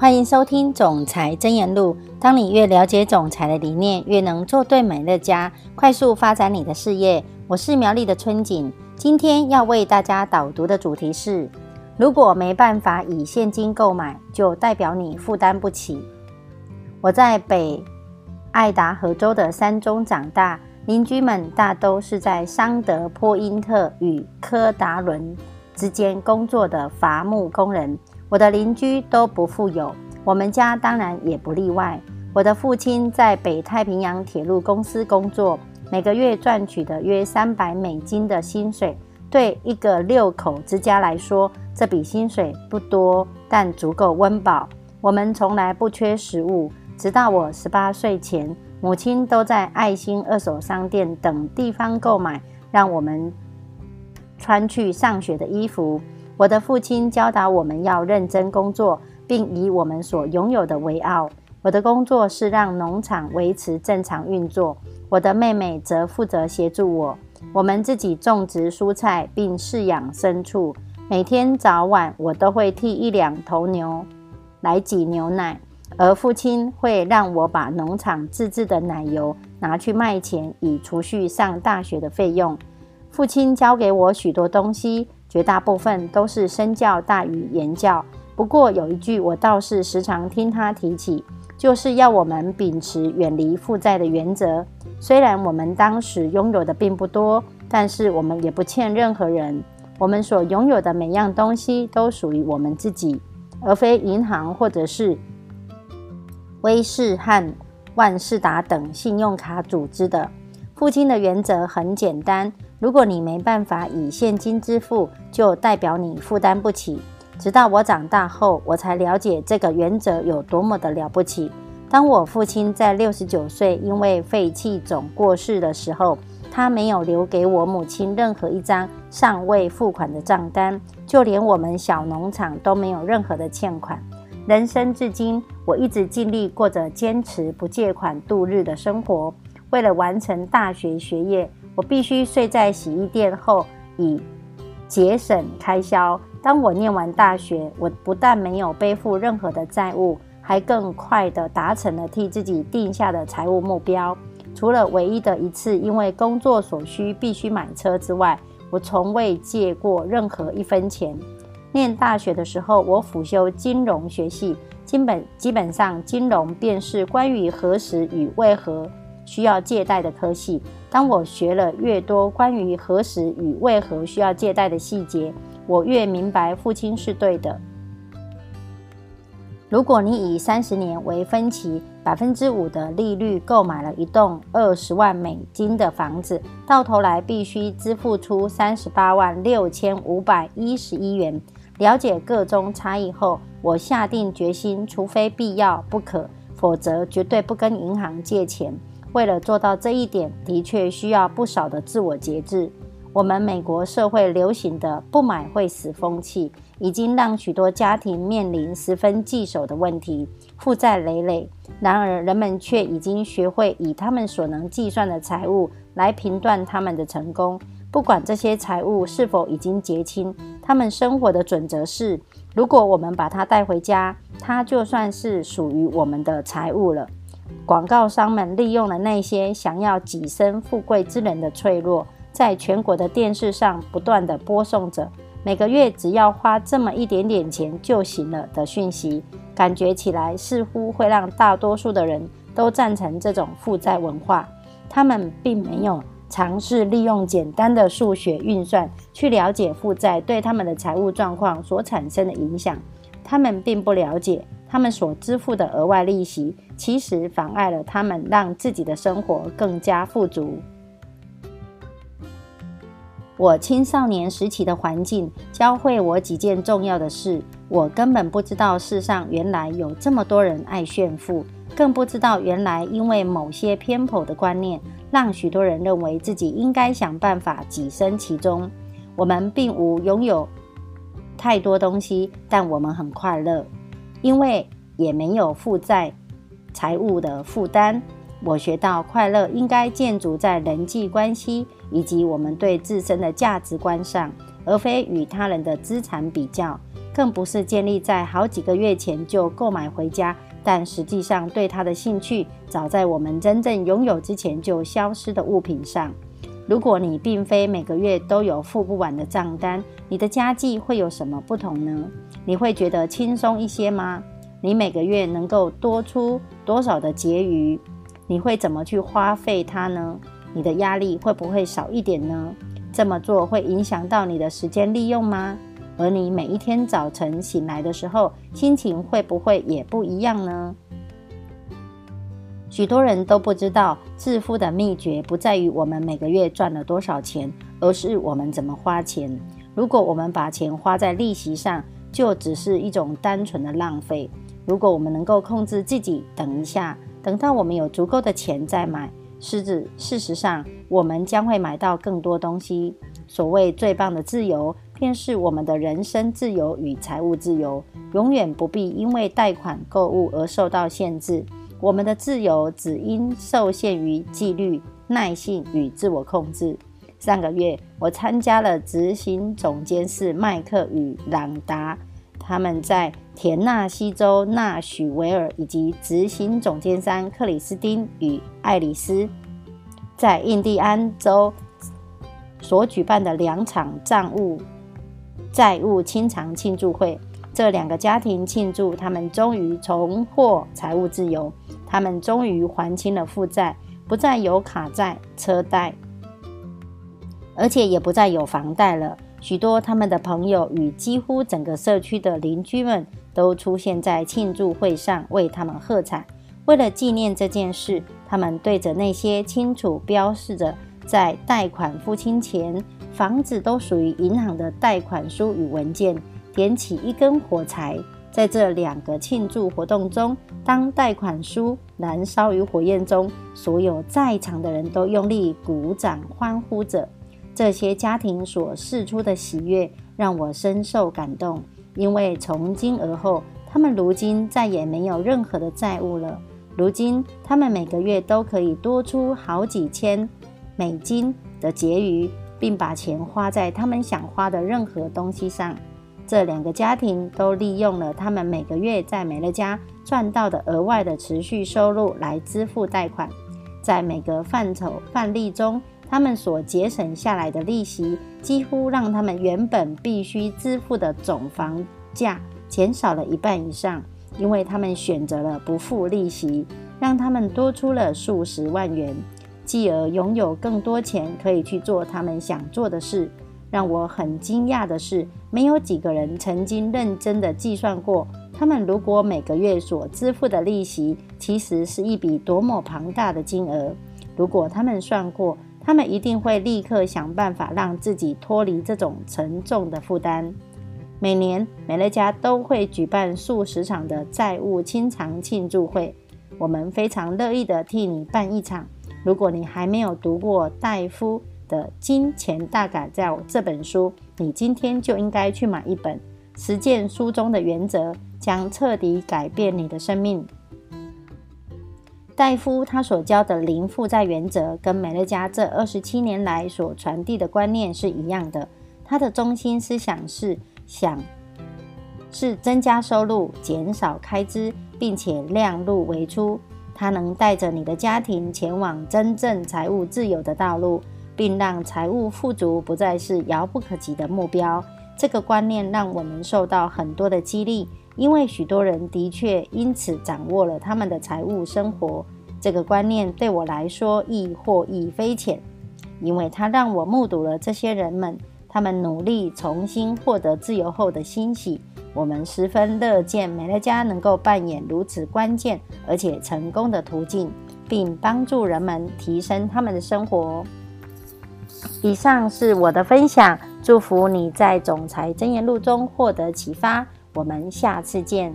欢迎收听《总裁真言录》。当你越了解总裁的理念，越能做对美乐家，快速发展你的事业。我是苗栗的春景，今天要为大家导读的主题是：如果没办法以现金购买，就代表你负担不起。我在北爱达荷州的山中长大，邻居们大都是在桑德坡因特与科达伦之间工作的伐木工人。我的邻居都不富有，我们家当然也不例外。我的父亲在北太平洋铁路公司工作，每个月赚取的约三百美金的薪水，对一个六口之家来说，这笔薪水不多，但足够温饱。我们从来不缺食物，直到我十八岁前，母亲都在爱心二手商店等地方购买让我们穿去上学的衣服。我的父亲教导我们要认真工作，并以我们所拥有的为傲。我的工作是让农场维持正常运作，我的妹妹则负责协助我。我们自己种植蔬菜并饲养牲畜，每天早晚我都会替一两头牛来挤牛奶，而父亲会让我把农场自制的奶油拿去卖钱，以储蓄上大学的费用。父亲教给我许多东西。绝大部分都是身教大于言教，不过有一句我倒是时常听他提起，就是要我们秉持远离负债的原则。虽然我们当时拥有的并不多，但是我们也不欠任何人。我们所拥有的每样东西都属于我们自己，而非银行或者是威士和万事达等信用卡组织的。父亲的原则很简单。如果你没办法以现金支付，就代表你负担不起。直到我长大后，我才了解这个原则有多么的了不起。当我父亲在六十九岁因为肺气肿过世的时候，他没有留给我母亲任何一张尚未付款的账单，就连我们小农场都没有任何的欠款。人生至今，我一直尽力过着坚持不借款度日的生活。为了完成大学学业。我必须睡在洗衣店后，以节省开销。当我念完大学，我不但没有背负任何的债务，还更快地达成了替自己定下的财务目标。除了唯一的一次因为工作所需必须买车之外，我从未借过任何一分钱。念大学的时候，我辅修金融学系，基本基本上金融便是关于何时与为何。需要借贷的科系。当我学了越多关于何时与为何需要借贷的细节，我越明白父亲是对的。如果你以三十年为分期，百分之五的利率购买了一栋二十万美金的房子，到头来必须支付出三十八万六千五百一十一元。了解各中差异后，我下定决心，除非必要不可，否则绝对不跟银行借钱。为了做到这一点，的确需要不少的自我节制。我们美国社会流行的“不买会死”风气，已经让许多家庭面临十分棘手的问题，负债累累。然而，人们却已经学会以他们所能计算的财务来评断他们的成功。不管这些财务是否已经结清，他们生活的准则是：如果我们把它带回家，它就算是属于我们的财物了。广告商们利用了那些想要跻身富贵之人的脆弱，在全国的电视上不断地播送着每个月只要花这么一点点钱就行了的讯息，感觉起来似乎会让大多数的人都赞成这种负债文化。他们并没有尝试利用简单的数学运算去了解负债对他们的财务状况所产生的影响。他们并不了解。他们所支付的额外利息，其实妨碍了他们让自己的生活更加富足。我青少年时期的环境教会我几件重要的事。我根本不知道世上原来有这么多人爱炫富，更不知道原来因为某些偏颇的观念，让许多人认为自己应该想办法跻身其中。我们并无拥有太多东西，但我们很快乐。因为也没有负债、财务的负担，我学到快乐应该建筑在人际关系以及我们对自身的价值观上，而非与他人的资产比较。更不是建立在好几个月前就购买回家，但实际上对它的兴趣早在我们真正拥有之前就消失的物品上。如果你并非每个月都有付不完的账单，你的家计会有什么不同呢？你会觉得轻松一些吗？你每个月能够多出多少的结余？你会怎么去花费它呢？你的压力会不会少一点呢？这么做会影响到你的时间利用吗？而你每一天早晨醒来的时候，心情会不会也不一样呢？许多人都不知道，致富的秘诀不在于我们每个月赚了多少钱，而是我们怎么花钱。如果我们把钱花在利息上，就只是一种单纯的浪费。如果我们能够控制自己，等一下，等到我们有足够的钱再买，是指事实上，我们将会买到更多东西。所谓最棒的自由。便是我们的人生自由与财务自由，永远不必因为贷款购物而受到限制。我们的自由只应受限于纪律、耐性与自我控制。上个月，我参加了执行总监是麦克与朗达，他们在田纳西州纳许维尔，以及执行总监山克里斯汀与爱丽丝在印第安州所举办的两场账务。债务清偿庆祝会，这两个家庭庆祝他们终于重获财务自由，他们终于还清了负债，不再有卡债、车贷，而且也不再有房贷了。许多他们的朋友与几乎整个社区的邻居们都出现在庆祝会上，为他们喝彩。为了纪念这件事，他们对着那些清楚标示着在贷款付清前。房子都属于银行的贷款书与文件，点起一根火柴。在这两个庆祝活动中，当贷款书燃烧于火焰中，所有在场的人都用力鼓掌欢呼着。这些家庭所释出的喜悦让我深受感动，因为从今而后，他们如今再也没有任何的债务了。如今，他们每个月都可以多出好几千美金的结余。并把钱花在他们想花的任何东西上。这两个家庭都利用了他们每个月在美乐家赚到的额外的持续收入来支付贷款。在每个范畴范例中，他们所节省下来的利息几乎让他们原本必须支付的总房价减少了一半以上，因为他们选择了不付利息，让他们多出了数十万元。继而拥有更多钱，可以去做他们想做的事。让我很惊讶的是，没有几个人曾经认真的计算过，他们如果每个月所支付的利息，其实是一笔多么庞大的金额。如果他们算过，他们一定会立刻想办法让自己脱离这种沉重的负担。每年，美乐家都会举办数十场的债务清偿庆祝会，我们非常乐意的替你办一场。如果你还没有读过戴夫的《金钱大改造》这本书，你今天就应该去买一本，实践书中的原则，将彻底改变你的生命。戴夫他所教的零负债原则，跟美乐家这二十七年来所传递的观念是一样的。他的中心思想是想是增加收入，减少开支，并且量入为出。他能带着你的家庭前往真正财务自由的道路，并让财务富足不再是遥不可及的目标。这个观念让我们受到很多的激励，因为许多人的确因此掌握了他们的财务生活。这个观念对我来说亦获益匪浅，因为它让我目睹了这些人们他们努力重新获得自由后的欣喜。我们十分乐见美乐家能够扮演如此关键而且成功的途径，并帮助人们提升他们的生活。以上是我的分享，祝福你在总裁箴言录中获得启发。我们下次见。